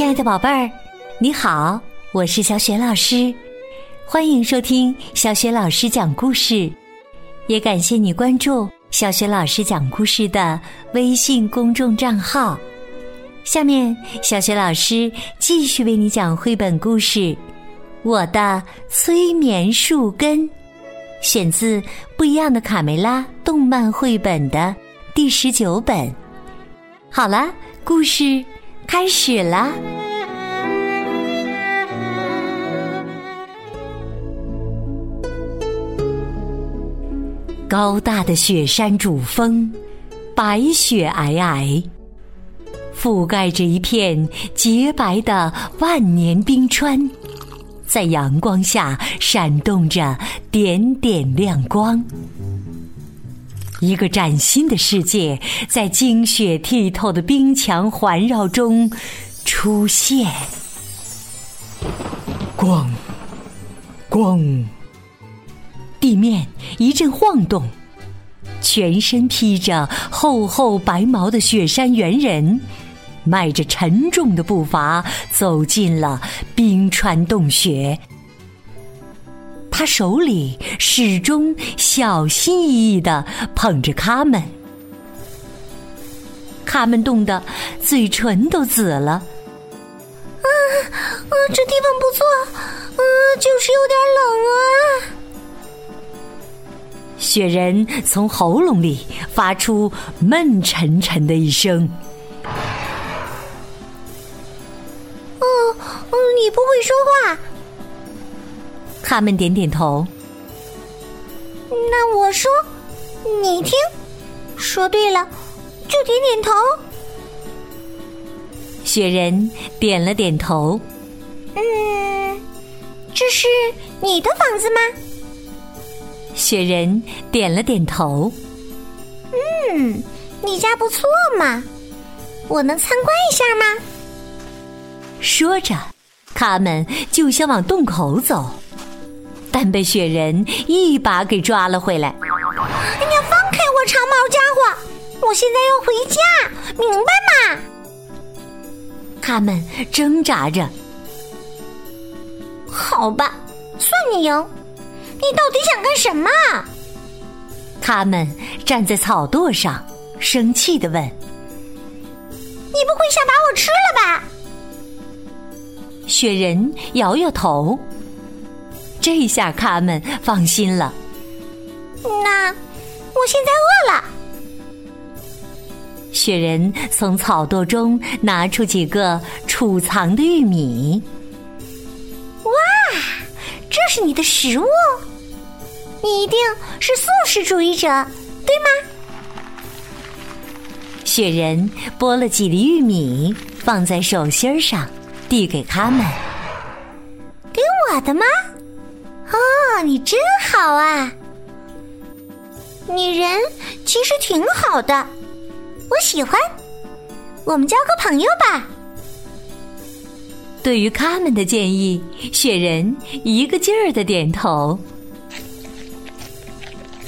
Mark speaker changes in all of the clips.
Speaker 1: 亲爱的宝贝儿，你好，我是小雪老师，欢迎收听小雪老师讲故事，也感谢你关注小雪老师讲故事的微信公众账号。下面，小雪老师继续为你讲绘本故事《我的催眠树根》，选自《不一样的卡梅拉》动漫绘本的第十九本。好了，故事。开始了。高大的雪山主峰，白雪皑皑，覆盖着一片洁白的万年冰川，在阳光下闪动着点点亮光。一个崭新的世界在晶雪剔透的冰墙环绕中出现。咣，咣，地面一阵晃动，全身披着厚厚白毛的雪山猿人，迈着沉重的步伐走进了冰川洞穴。他手里始终小心翼翼的捧着卡门，卡门冻得嘴唇都紫了。
Speaker 2: 啊啊，这地方不错，啊，就是有点冷啊。
Speaker 1: 雪人从喉咙里发出闷沉沉的一声。
Speaker 2: 哦，你不会说话。
Speaker 1: 他们点点头。
Speaker 2: 那我说，你听，说对了，就点点头。
Speaker 1: 雪人点了点头。
Speaker 2: 嗯，这是你的房子吗？
Speaker 1: 雪人点了点头。
Speaker 2: 嗯，你家不错嘛，我能参观一下吗？
Speaker 1: 说着，他们就想往洞口走。但被雪人一把给抓了回来。
Speaker 2: 你要放开我，长毛家伙！我现在要回家，明白吗？
Speaker 1: 他们挣扎着。
Speaker 2: 好吧，算你赢。你到底想干什么？
Speaker 1: 他们站在草垛上，生气的问：“
Speaker 2: 你不会想把我吃了吧？”
Speaker 1: 雪人摇摇头。这下卡门放心了。
Speaker 2: 那我现在饿了。
Speaker 1: 雪人从草垛中拿出几个储藏的玉米。
Speaker 2: 哇，这是你的食物？你一定是素食主义者，对吗？
Speaker 1: 雪人剥了几粒玉米，放在手心上，递给他们。
Speaker 2: 给我的吗？哦，你真好啊！女人其实挺好的，我喜欢。我们交个朋友吧。
Speaker 1: 对于他们的建议，雪人一个劲儿的点头。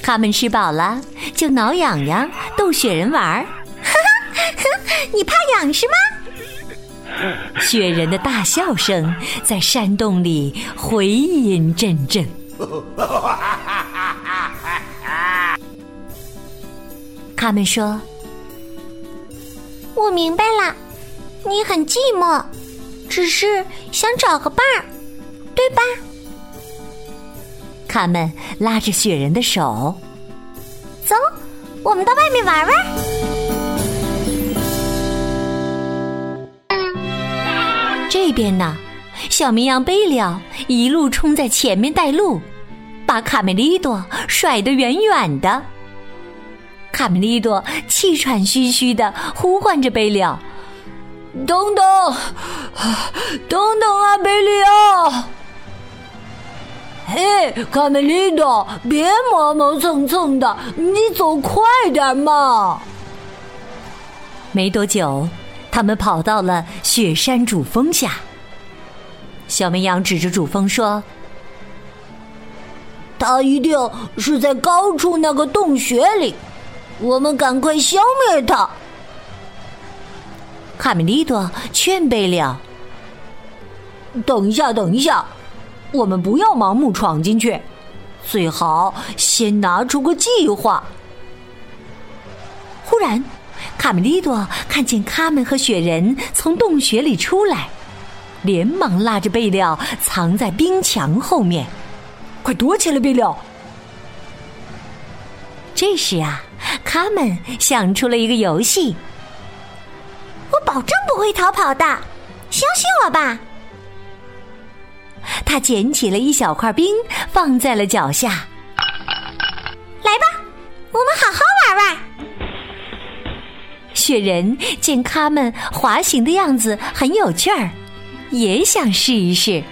Speaker 1: 他们吃饱了，就挠痒痒，逗雪人玩儿。
Speaker 2: 哈哈，你怕痒是吗？
Speaker 1: 雪人的大笑声在山洞里回音阵阵。他们说：“
Speaker 2: 我明白了，你很寂寞，只是想找个伴儿，对吧？”
Speaker 1: 他们拉着雪人的手，
Speaker 2: 走，我们到外面玩玩。
Speaker 1: 这边呢，小绵羊贝利奥一路冲在前面带路，把卡梅利多甩得远远的。卡梅利多气喘吁吁的呼唤着贝利奥：“
Speaker 3: 等等，等等啊，贝利奥！嘿，卡梅利多，别磨磨蹭蹭的，你走快点嘛！”
Speaker 1: 没多久。他们跑到了雪山主峰下。小绵羊指着主峰说：“
Speaker 3: 他一定是在高处那个洞穴里，我们赶快消灭他。”
Speaker 1: 卡梅利多劝贝利奥：“
Speaker 3: 等一下，等一下，我们不要盲目闯进去，最好先拿出个计划。
Speaker 1: 忽然，卡梅利多看见卡门和雪人从洞穴里出来，连忙拉着贝料藏在冰墙后面。
Speaker 3: 快躲起来，贝料！
Speaker 1: 这时啊，卡门想出了一个游戏。
Speaker 2: 我保证不会逃跑的，相信我吧。
Speaker 1: 他捡起了一小块冰，放在了脚下。
Speaker 2: 来吧，我们好好。
Speaker 1: 雪人见他们滑行的样子很有趣儿，也想试一试。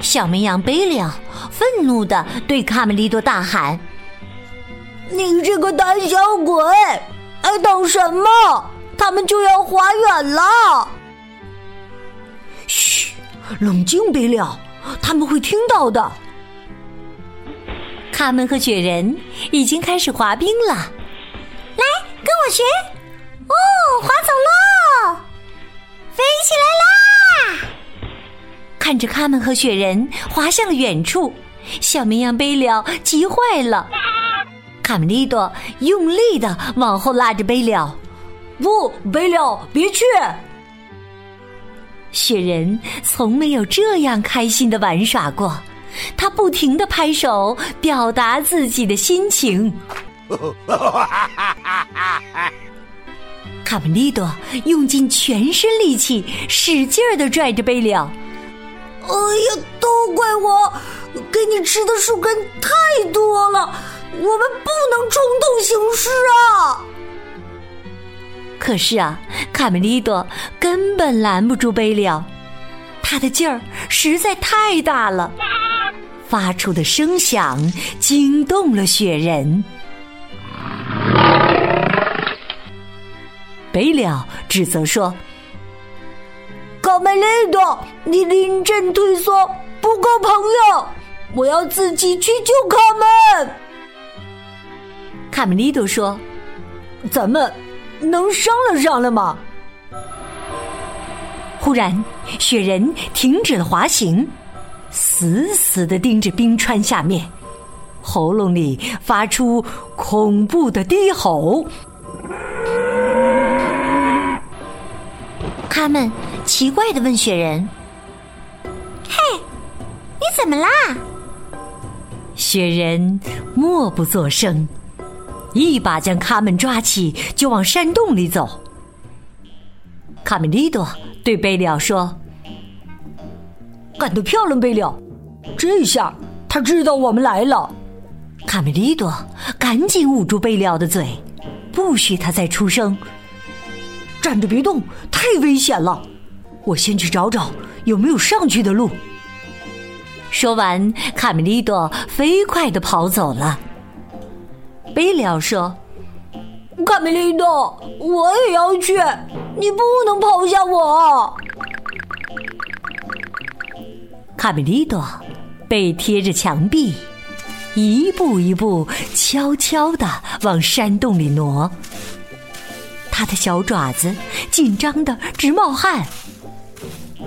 Speaker 1: 小绵羊贝利奥愤怒的对卡梅利多大喊：“
Speaker 3: 你这个胆小鬼，还等什么？他们就要滑远了！”嘘，冷静，贝利奥，他们会听到的。
Speaker 1: 卡门和雪人已经开始滑冰了，
Speaker 2: 来跟我学哦，滑走喽，飞起来啦！
Speaker 1: 看着他们和雪人滑向了远处，小绵羊贝了急坏了。卡梅利多用力的往后拉着贝了，
Speaker 3: 不，贝了，别去！
Speaker 1: 雪人从没有这样开心的玩耍过，他不停的拍手表达自己的心情。卡梅利多用尽全身力气，使劲儿的拽着贝了。
Speaker 3: 哎呀，都怪我，给你吃的树根太多了，我们不能冲动行事啊！
Speaker 1: 可是啊，卡梅利多根本拦不住贝了，他的劲儿实在太大了，发出的声响惊动了雪人。贝了指责说。
Speaker 3: 卡梅利多，你临阵退缩，不够朋友！我要自己去救卡门。
Speaker 1: 卡梅利多说：“
Speaker 3: 咱们能商量商量吗？”
Speaker 1: 忽然，雪人停止了滑行，死死的盯着冰川下面，喉咙里发出恐怖的低吼。
Speaker 2: 他们。奇怪的问雪人：“嘿，你怎么啦？”
Speaker 1: 雪人默不作声，一把将卡门抓起，就往山洞里走。卡梅利多对贝利奥说：“
Speaker 3: 干得漂亮，贝利奥！这下他知道我们来了。”
Speaker 1: 卡梅利多赶紧捂住贝利奥的嘴，不许他再出声。
Speaker 3: 站着别动，太危险了。我先去找找有没有上去的路。
Speaker 1: 说完，卡梅利多飞快的跑走了。贝利奥说：“
Speaker 3: 卡梅利多，我也要去，你不能抛下我。”
Speaker 1: 卡梅利多背贴着墙壁，一步一步悄悄的往山洞里挪。他的小爪子紧张的直冒汗。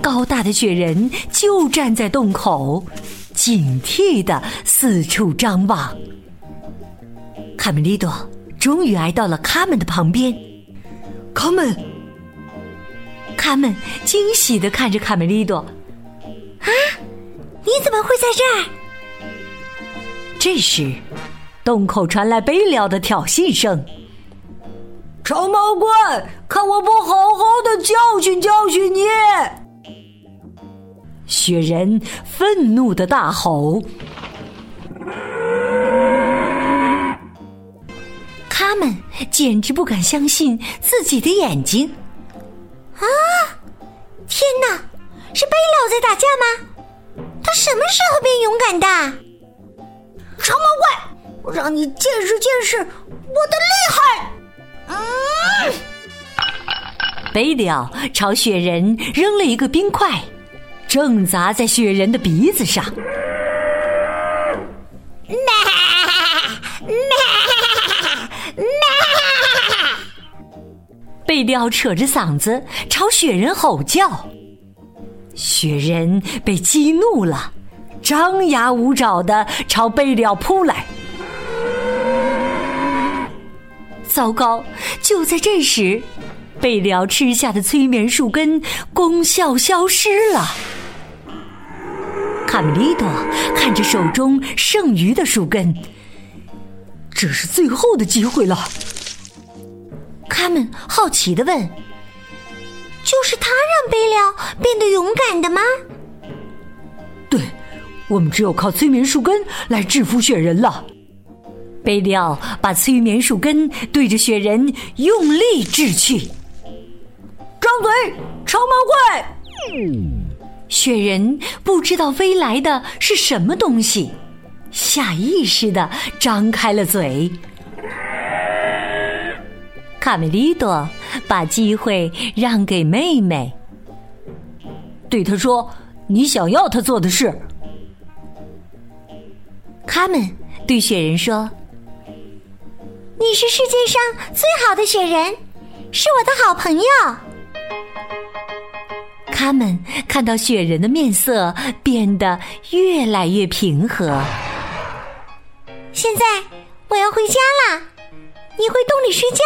Speaker 1: 高大的雪人就站在洞口，警惕的四处张望。卡梅利多终于挨到了卡门的旁边。
Speaker 3: 卡门，
Speaker 1: 卡门惊喜的看着卡梅利多：“
Speaker 2: 啊，你怎么会在这儿？”
Speaker 1: 这时，洞口传来悲凉的挑衅声：“
Speaker 3: 长毛怪，看我不好好的教训教训你！”
Speaker 1: 雪人愤怒的大吼：“他们简直不敢相信自己的眼睛！
Speaker 2: 啊，天哪，是贝老在打架吗？他什么时候变勇敢的？
Speaker 3: 长毛怪，我让你见识见识我的厉害！”啊，
Speaker 1: 贝利奥朝雪人扔了一个冰块。正砸在雪人的鼻子上，贝雕扯着嗓子朝雪人吼叫。雪人被激怒了，张牙舞爪的朝贝利奥扑来。糟糕！就在这时，贝里奥吃下的催眠树根功效消失了。卡梅利多看着手中剩余的树根，这是最后的机会了。
Speaker 2: 卡门好奇的问：“就是他让贝里奥变得勇敢的吗？”“
Speaker 1: 对，我们只有靠催眠树根来制服雪人了。”贝利奥把催眠树根对着雪人用力掷去，
Speaker 3: 张嘴，超毛怪！
Speaker 1: 雪人不知道飞来的是什么东西，下意识的张开了嘴。卡梅利多把机会让给妹妹，对他说：“你想要他做的事。”
Speaker 2: 卡门对雪人说：“你是世界上最好的雪人，是我的好朋友。”
Speaker 1: 他们看到雪人的面色变得越来越平和。
Speaker 2: 现在我要回家了，你回洞里睡觉。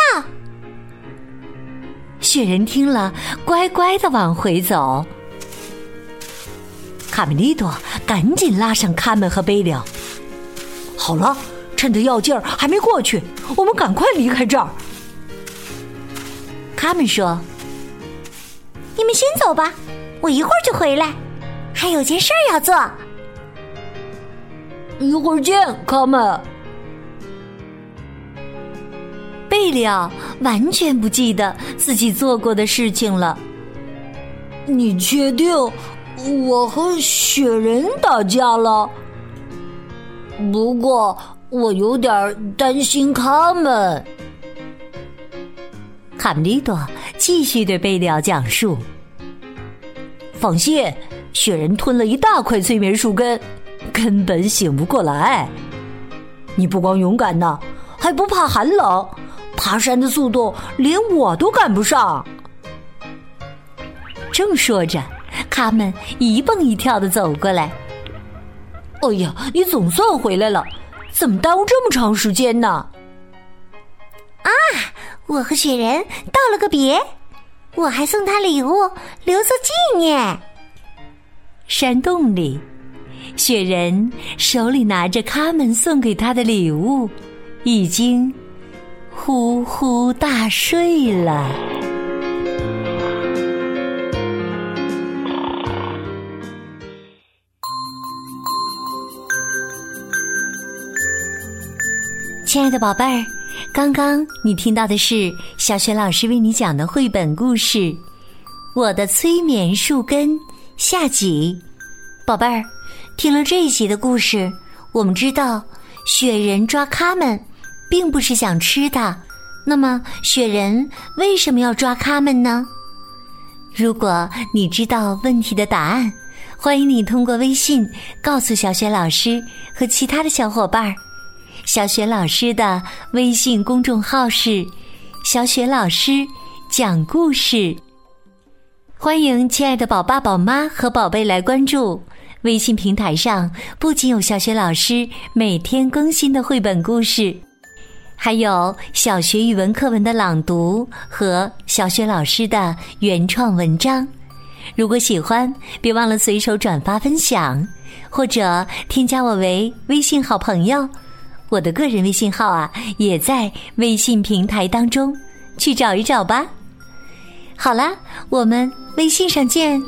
Speaker 1: 雪人听了，乖乖的往回走。卡梅利多赶紧拉上卡门和贝利奥。好了，趁着药劲儿还没过去，我们赶快离开这儿。
Speaker 2: 卡门说。你们先走吧，我一会儿就回来，还有件事儿要做。
Speaker 3: 一会儿见，卡门。
Speaker 1: 贝利奥完全不记得自己做过的事情了。
Speaker 3: 你确定我和雪人打架了？不过我有点担心他们。
Speaker 1: 卡梅利多继续对贝利奥讲述：“放心，雪人吞了一大块催眠树根，根本醒不过来。你不光勇敢呢，还不怕寒冷，爬山的速度连我都赶不上。”正说着，他们一蹦一跳的走过来。“哎呀，你总算回来了，怎么耽误这么长时间呢？”
Speaker 2: 啊！我和雪人道了个别，我还送他礼物留作纪念。
Speaker 1: 山洞里，雪人手里拿着卡门送给他的礼物，已经呼呼大睡了。亲爱的宝贝儿。刚刚你听到的是小雪老师为你讲的绘本故事《我的催眠树根》下集。宝贝儿，听了这一集的故事，我们知道雪人抓卡们并不是想吃它。那么雪人为什么要抓卡们呢？如果你知道问题的答案，欢迎你通过微信告诉小雪老师和其他的小伙伴儿。小雪老师的微信公众号是“小雪老师讲故事”，欢迎亲爱的宝爸宝妈和宝贝来关注。微信平台上不仅有小雪老师每天更新的绘本故事，还有小学语文课文的朗读和小雪老师的原创文章。如果喜欢，别忘了随手转发分享，或者添加我为微信好朋友。我的个人微信号啊，也在微信平台当中，去找一找吧。好啦，我们微信上见。